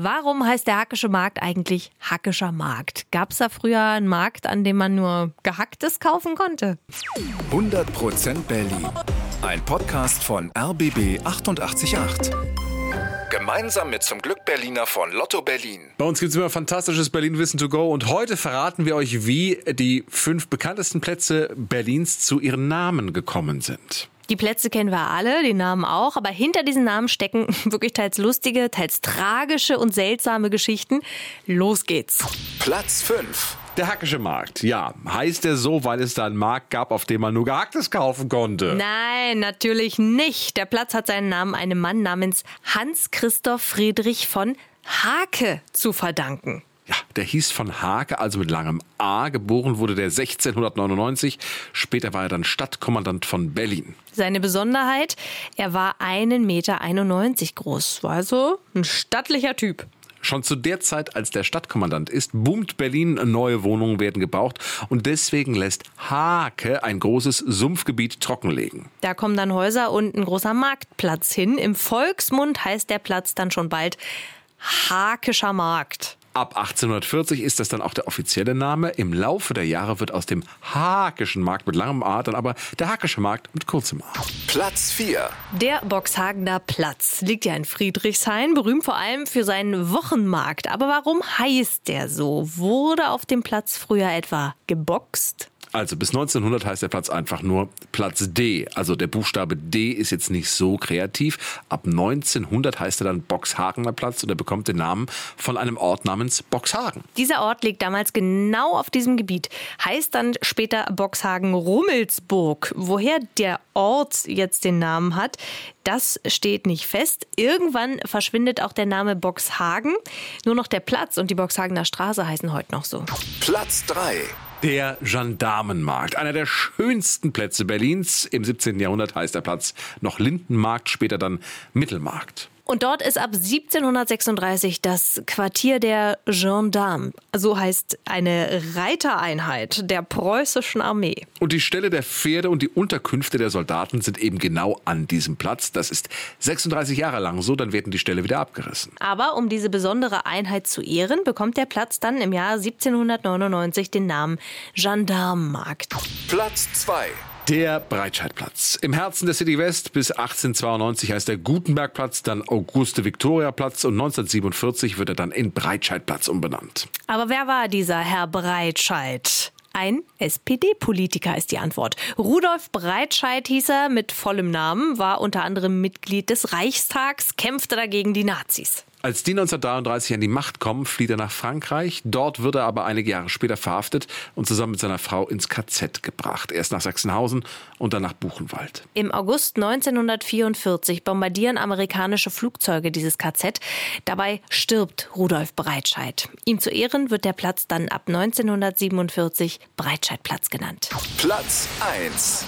Warum heißt der Hackische Markt eigentlich Hackischer Markt? Gab es da früher einen Markt, an dem man nur Gehacktes kaufen konnte? 100% Berlin. Ein Podcast von RBB 888. Gemeinsam mit zum Glück Berliner von Lotto Berlin. Bei uns gibt es immer fantastisches Berlin-Wissen to go und heute verraten wir euch, wie die fünf bekanntesten Plätze Berlins zu ihren Namen gekommen sind. Die Plätze kennen wir alle, die Namen auch, aber hinter diesen Namen stecken wirklich teils lustige, teils tragische und seltsame Geschichten. Los geht's. Platz 5. Der Hackische Markt, ja, heißt er so, weil es da einen Markt gab, auf dem man nur Gehacktes kaufen konnte. Nein, natürlich nicht. Der Platz hat seinen Namen einem Mann namens Hans-Christoph Friedrich von Hake zu verdanken. Ja, der hieß von Hake, also mit langem A. Geboren wurde der 1699. Später war er dann Stadtkommandant von Berlin. Seine Besonderheit, er war 1,91 Meter groß. War also ein stattlicher Typ. Schon zu der Zeit, als der Stadtkommandant ist, boomt Berlin, neue Wohnungen werden gebraucht und deswegen lässt Hake ein großes Sumpfgebiet trockenlegen. Da kommen dann Häuser und ein großer Marktplatz hin. Im Volksmund heißt der Platz dann schon bald Hakischer Markt. Ab 1840 ist das dann auch der offizielle Name. Im Laufe der Jahre wird aus dem Hakischen Markt mit langem A dann aber der Hakische Markt mit kurzem A. Platz 4. Der Boxhagener Platz liegt ja in Friedrichshain, berühmt vor allem für seinen Wochenmarkt. Aber warum heißt der so? Wurde auf dem Platz früher etwa geboxt? Also bis 1900 heißt der Platz einfach nur Platz D. Also der Buchstabe D ist jetzt nicht so kreativ. Ab 1900 heißt er dann Boxhagener Platz und er bekommt den Namen von einem Ort namens Boxhagen. Dieser Ort liegt damals genau auf diesem Gebiet. Heißt dann später Boxhagen-Rummelsburg. Woher der Ort jetzt den Namen hat, das steht nicht fest. Irgendwann verschwindet auch der Name Boxhagen. Nur noch der Platz und die Boxhagener Straße heißen heute noch so. Platz 3. Der Gendarmenmarkt, einer der schönsten Plätze Berlins. Im 17. Jahrhundert heißt der Platz noch Lindenmarkt, später dann Mittelmarkt. Und dort ist ab 1736 das Quartier der Gendarmes, so heißt eine Reitereinheit der preußischen Armee. Und die Stelle der Pferde und die Unterkünfte der Soldaten sind eben genau an diesem Platz. Das ist 36 Jahre lang so, dann werden die Stelle wieder abgerissen. Aber um diese besondere Einheit zu ehren, bekommt der Platz dann im Jahr 1799 den Namen Gendarmenmarkt. Platz 2. Der Breitscheidplatz. Im Herzen der City West bis 1892 heißt der Gutenbergplatz, dann Auguste-Victoria-Platz und 1947 wird er dann in Breitscheidplatz umbenannt. Aber wer war dieser Herr Breitscheid? Ein SPD-Politiker ist die Antwort. Rudolf Breitscheid hieß er mit vollem Namen, war unter anderem Mitglied des Reichstags, kämpfte dagegen die Nazis. Als die 1933 an die Macht kommen, flieht er nach Frankreich. Dort wird er aber einige Jahre später verhaftet und zusammen mit seiner Frau ins KZ gebracht. Erst nach Sachsenhausen und dann nach Buchenwald. Im August 1944 bombardieren amerikanische Flugzeuge dieses KZ. Dabei stirbt Rudolf Breitscheid. Ihm zu Ehren wird der Platz dann ab 1947 Breitscheidplatz genannt. Platz 1.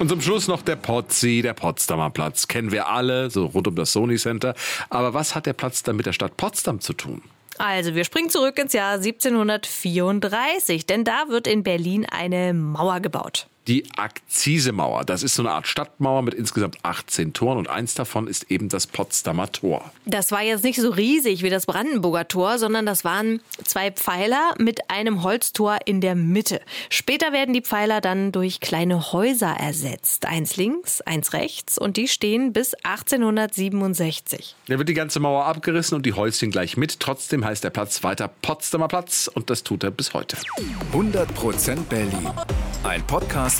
Und zum Schluss noch der Potzi, der Potsdamer Platz. Kennen wir alle, so rund um das Sony Center. Aber was hat der Platz dann mit der Stadt Potsdam zu tun? Also, wir springen zurück ins Jahr 1734, denn da wird in Berlin eine Mauer gebaut die Akzisemauer. Das ist so eine Art Stadtmauer mit insgesamt 18 Toren und eins davon ist eben das Potsdamer Tor. Das war jetzt nicht so riesig wie das Brandenburger Tor, sondern das waren zwei Pfeiler mit einem Holztor in der Mitte. Später werden die Pfeiler dann durch kleine Häuser ersetzt. Eins links, eins rechts und die stehen bis 1867. Da wird die ganze Mauer abgerissen und die Häuschen gleich mit. Trotzdem heißt der Platz weiter Potsdamer Platz und das tut er bis heute. 100% Berlin. Ein Podcast